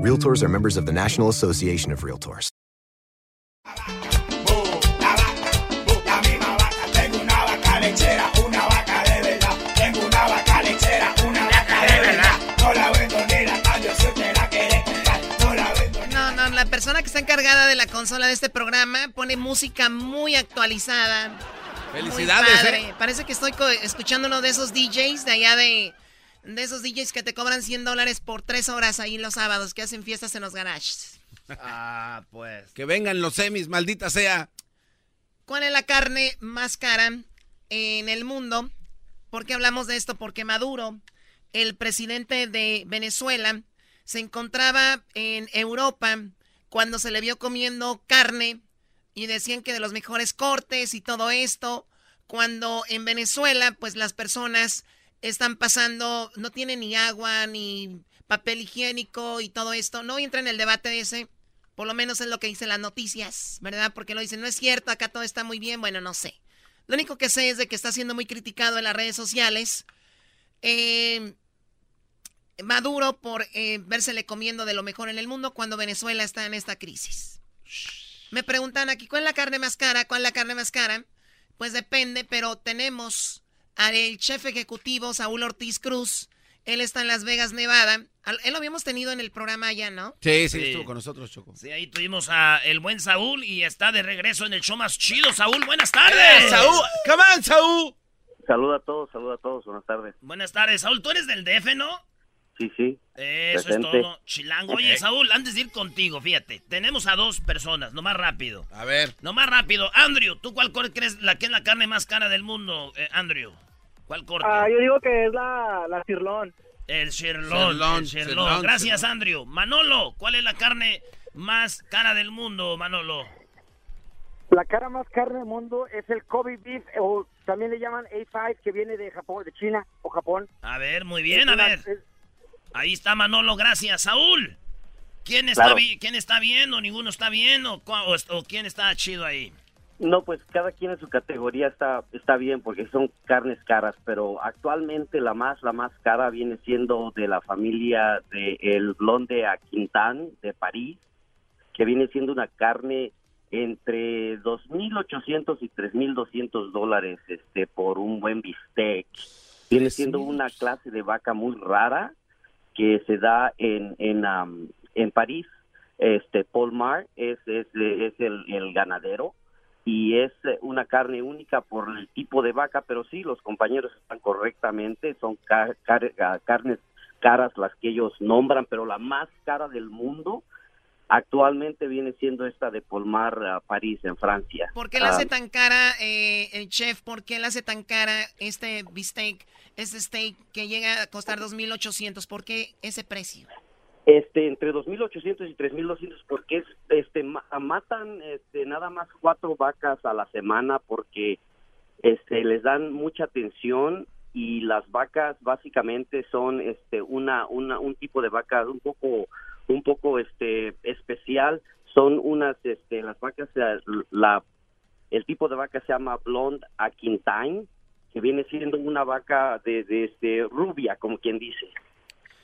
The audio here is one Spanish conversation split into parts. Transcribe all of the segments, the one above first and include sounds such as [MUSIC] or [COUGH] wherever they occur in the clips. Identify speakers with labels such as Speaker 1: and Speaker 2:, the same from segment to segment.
Speaker 1: Realtors are members of the National Association of Realtors.
Speaker 2: No, no, la persona que está encargada de la consola de este programa pone música muy actualizada.
Speaker 3: Felicidades, ¿eh?
Speaker 2: Parece que estoy escuchando uno de esos DJs de allá de, de esos DJs que te cobran 100 dólares por tres horas ahí los sábados que hacen fiestas en los garages.
Speaker 3: Ah, pues. Que vengan los semis, maldita sea.
Speaker 2: ¿Cuál es la carne más cara en el mundo? ¿Por qué hablamos de esto? Porque Maduro, el presidente de Venezuela, se encontraba en Europa cuando se le vio comiendo carne y decían que de los mejores cortes y todo esto, cuando en Venezuela pues las personas están pasando, no tienen ni agua ni papel higiénico y todo esto, no entra en el debate de ese, por lo menos es lo que dicen las noticias, ¿verdad? Porque lo dicen, no es cierto, acá todo está muy bien, bueno, no sé. Lo único que sé es de que está siendo muy criticado en las redes sociales. Eh, Maduro por eh, vérsele comiendo de lo mejor en el mundo cuando Venezuela está en esta crisis. Me preguntan aquí, ¿cuál es la carne más cara? ¿Cuál es la carne más cara? Pues depende, pero tenemos al chef ejecutivo Saúl Ortiz Cruz. Él está en Las Vegas, Nevada. Él lo habíamos tenido en el programa allá, ¿no?
Speaker 3: Sí, sí, estuvo con nosotros, Choco.
Speaker 4: Sí, ahí tuvimos a el buen Saúl y está de regreso en el show más chido. Saúl, buenas tardes.
Speaker 3: ¡Eh, Saúl! ¡Come on, Saúl!
Speaker 5: Saluda a todos, saluda a todos, buenas tardes.
Speaker 4: Buenas tardes, Saúl. ¿Tú eres del DF, no?
Speaker 5: Sí, sí.
Speaker 4: Eso
Speaker 5: presente.
Speaker 4: es todo, chilango. Oye, Saúl, antes de ir contigo, fíjate, tenemos a dos personas, no más rápido.
Speaker 3: A ver.
Speaker 4: No más rápido. Andrew, ¿tú cuál crees la que es la carne más cara del mundo, eh, Andrew? ¿Cuál corte?
Speaker 6: Ah, yo digo que es la, la cirlón.
Speaker 4: El sirloin,
Speaker 3: Sirloin,
Speaker 4: el sirloin.
Speaker 3: sirloin,
Speaker 4: Gracias,
Speaker 3: sirloin.
Speaker 4: Andrew. Manolo, ¿cuál es la carne más cara del mundo, Manolo?
Speaker 6: La cara más cara del mundo es el Kobe beef, o también le llaman A5, que viene de Japón, de China o Japón.
Speaker 4: A ver, muy bien,
Speaker 6: Es
Speaker 4: a
Speaker 6: una-
Speaker 4: ver.
Speaker 6: es-
Speaker 4: Ahí está Manolo, gracias. Saúl, ¿quién está,
Speaker 5: Claro.
Speaker 4: bi- ¿quién está bien o ninguno está bien o, cua- o, o quién está chido ahí?
Speaker 5: No, pues cada quien en su categoría está está bien porque son carnes caras, pero actualmente la más la más cara viene siendo de la familia de el blonde a Quintán de París, que viene siendo una carne entre 2.800 y 3.200 dólares este por un buen bistec. Viene siendo una clase de vaca muy rara que se da en en, am, en París. Este Paul Mar es es, es el, el ganadero y es eh, una carne única por el tipo de vaca, pero sí, los compañeros están correctamente, son car- car- ah, carnes caras las que ellos nombran, pero la más cara del mundo actualmente viene siendo esta de Polmar a París, en Francia.
Speaker 2: ¿Por qué la hace
Speaker 5: Ah,
Speaker 2: tan cara eh, el chef? ¿Por qué la hace tan cara este bistec, este steak que llega a costar 2.800? ¿Por qué ese precio?
Speaker 5: Este, entre 2.800 y 3.200, porque es, este, ma- matan este, nada más cuatro vacas a la semana porque este, les dan mucha atención y las vacas básicamente son este, una, una, un tipo de vaca un poco, un poco este, especial. Son unas, este, las vacas, la, el tipo de vaca se llama Blonde Aquintine, que viene siendo una vaca de, de, este, rubia, como quien dice.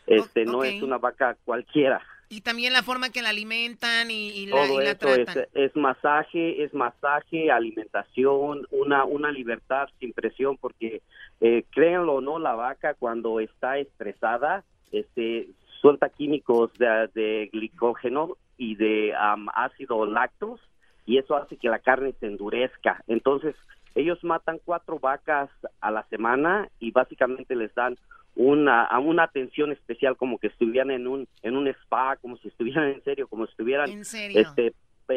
Speaker 5: Este, no es una vaca cualquiera.
Speaker 2: Y también la forma que la alimentan y, y la,
Speaker 5: Todo
Speaker 2: y la
Speaker 5: eso es,
Speaker 2: tratan.
Speaker 5: es masaje, es masaje, alimentación, una, una libertad sin presión, porque eh, créanlo o no, la vaca cuando está estresada, este, suelta químicos de, de glicógeno
Speaker 2: y de ácido lactos y eso hace que la carne se endurezca. Entonces, ellos matan cuatro vacas a la semana y básicamente les dan una, una atención especial como que estuvieran en un en un spa, como si estuvieran en serio, como si estuvieran
Speaker 5: ¿En serio?
Speaker 2: este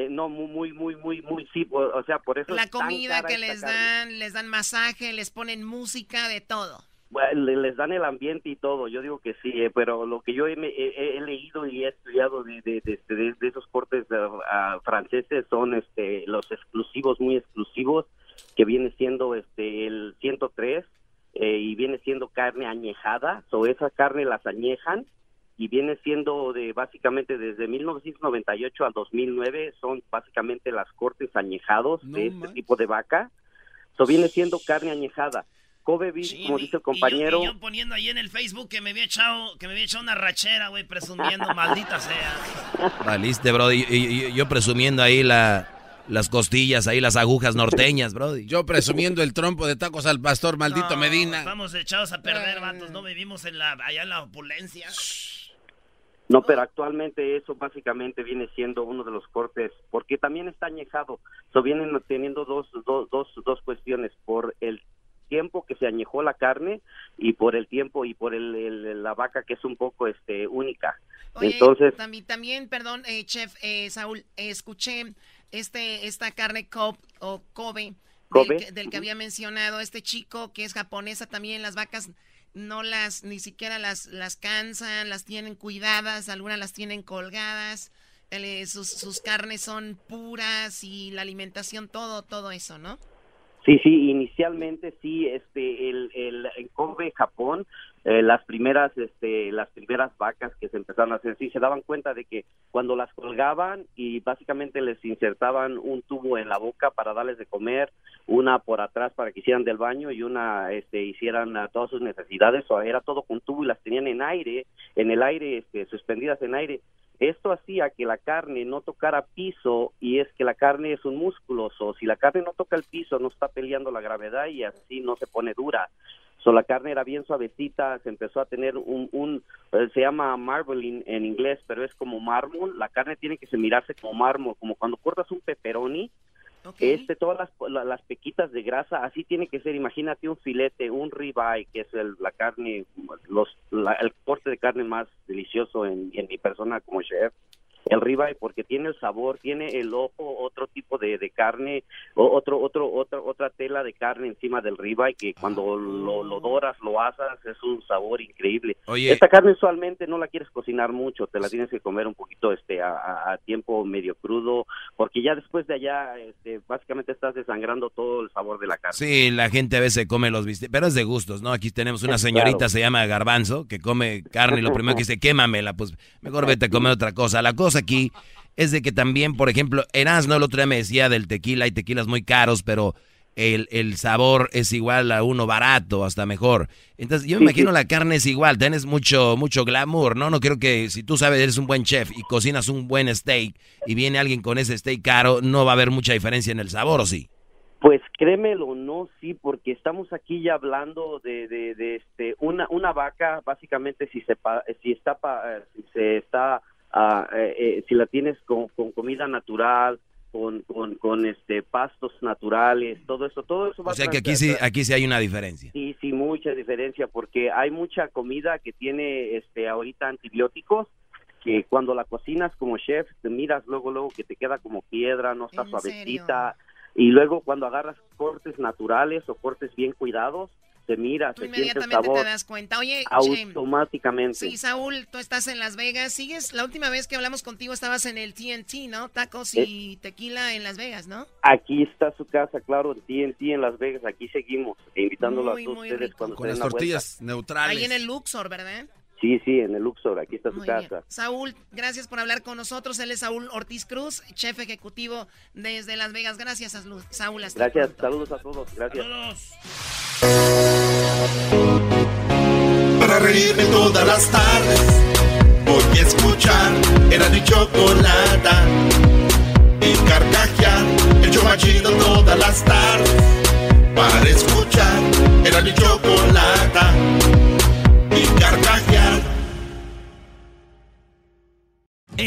Speaker 2: no muy muy muy muy sí, o sea, por eso
Speaker 5: la comida que les dan, les dan masaje, les ponen música, de todo.
Speaker 2: Bueno, les dan el ambiente y todo, yo digo que sí, eh, pero lo que yo he, he, leído y he estudiado de, de, de, de esos cortes uh, franceses son este los exclusivos, muy exclusivos, que viene siendo este el 103 eh, y viene siendo carne añejada, o esa carne las añejan y viene siendo de básicamente desde 1998 al 2009 son básicamente las cortes añejados de este tipo de vaca. Eso viene siendo carne añejada. Kobe beef, como dice el compañero.
Speaker 3: Y yo, poniendo ahí en el Facebook que me había echado, que me había echado una rachera, güey, presumiendo, [LAUGHS] maldita sea.
Speaker 7: Valiste, bro. Y, yo presumiendo ahí la, las costillas, ahí las agujas norteñas, bro. Yo presumiendo el trompo de tacos al pastor, maldito Medina.
Speaker 3: Estamos echados a perder, vatos. No vivimos en la, allá en la opulencia.
Speaker 2: No, pero actualmente eso básicamente viene siendo uno de los cortes, porque también está añejado. So vienen teniendo dos, dos, dos, dos cuestiones, por el tiempo que se añejó la carne y por el tiempo y por el, la vaca que es un poco este única. Entonces
Speaker 5: también, también perdón, eh, chef eh, Saúl, escuché este esta carne Kobe o Kobe, Del, del, que había mencionado este chico que es japonesa también. Las vacas no las, ni siquiera las, las cansan, las tienen cuidadas, algunas las tienen colgadas, eh, sus, sus carnes son puras y la alimentación, todo, todo eso, ¿no?
Speaker 2: Sí, sí, inicialmente sí, este, el, el, en Kobe, Japón, eh, las primeras, este, las primeras vacas que se empezaron a hacer, sí, se daban cuenta de que cuando las colgaban y básicamente les insertaban un tubo en la boca para darles de comer, una por atrás para que hicieran del baño y una, este, hicieran todas sus necesidades, o era todo con tubo y las tenían en aire, en el aire, este, suspendidas en aire, esto hacía que la carne no tocara piso y es que la carne es un músculo, o si la carne no toca el piso no está peleando la gravedad y así no se pone dura. So, la carne era bien suavecita, se empezó a tener un, un eh, se llama marbling en inglés, pero es como mármol. La carne tiene que se mirarse como mármol, como cuando cortas un pepperoni, este, todas las, las pequitas de grasa, así tiene que ser. Imagínate un filete, un ribeye, que es el, la carne, los, el corte de carne más delicioso en, en mi persona como chef el ribeye porque tiene el sabor, tiene el ojo, otro tipo de, de carne, otro, otro, otra, otra tela de carne encima del ribeye que cuando lo, lo, doras, lo asas, es un sabor increíble. Esta carne usualmente no la quieres cocinar mucho, te la tienes que comer un poquito este a, a tiempo medio crudo, porque ya después de allá, este, básicamente estás desangrando todo el sabor de la carne.
Speaker 7: Sí, la gente a veces come los bistecs, pero es de gustos, ¿no? Aquí tenemos una señorita, se llama Garbanzo, que come carne y lo primero que [LAUGHS] dice, quémamela, pues mejor vete a comer otra cosa. La cosa aquí es de que también, por ejemplo, Erasmo el otro día me decía del tequila, hay tequilas muy caros, pero el, el, sabor es igual a uno barato, hasta mejor. Entonces, yo me imagino la carne es igual, tienes mucho, mucho glamour, ¿no? No creo que si tú sabes, eres un buen chef y cocinas un buen steak y viene alguien con ese steak caro, no va a haber mucha diferencia en el sabor, ¿o sí?
Speaker 2: Pues créemelo, no, sí, porque estamos aquí ya hablando de, de, de este, una, una vaca, básicamente si se, si está, si se está eh, eh, si la tienes con, comida natural, con, con, este pastos naturales, todo eso, todo eso va
Speaker 7: O sea que aquí sí, aquí sí hay una diferencia.
Speaker 2: Sí, sí, mucha diferencia, porque hay mucha comida que tiene este ahorita antibióticos que cuando la cocinas como chef te miras luego luego que te queda como piedra, no está suavecita y luego cuando agarras cortes naturales o cortes bien cuidados se mira, se inmediatamente te
Speaker 5: das cuenta. Oye,
Speaker 2: automáticamente.
Speaker 5: Sí, Saúl, tú estás en Las Vegas. Sigues, la última vez que hablamos contigo estabas en el TNT, ¿no? Tacos y eh, tequila en Las Vegas, ¿no?
Speaker 2: Aquí está su casa, claro, en TNT en Las Vegas. Aquí seguimos, invitándolo a todos ustedes cuando
Speaker 7: Con las tortillas neutrales.
Speaker 5: Ahí en el Luxor, ¿verdad?
Speaker 2: Sí, sí, en el Luxor, aquí está su casa.
Speaker 5: Saúl, gracias por hablar con nosotros. Él es Saúl Ortiz Cruz, chef ejecutivo desde Las Vegas. Gracias, Saúl.
Speaker 2: gracias, saludos a todos. Gracias.
Speaker 8: Para reírme todas las tardes, voy a escuchar era mi chocolata y carcajear el chomachido todas las tardes. Para escuchar era mi chocolata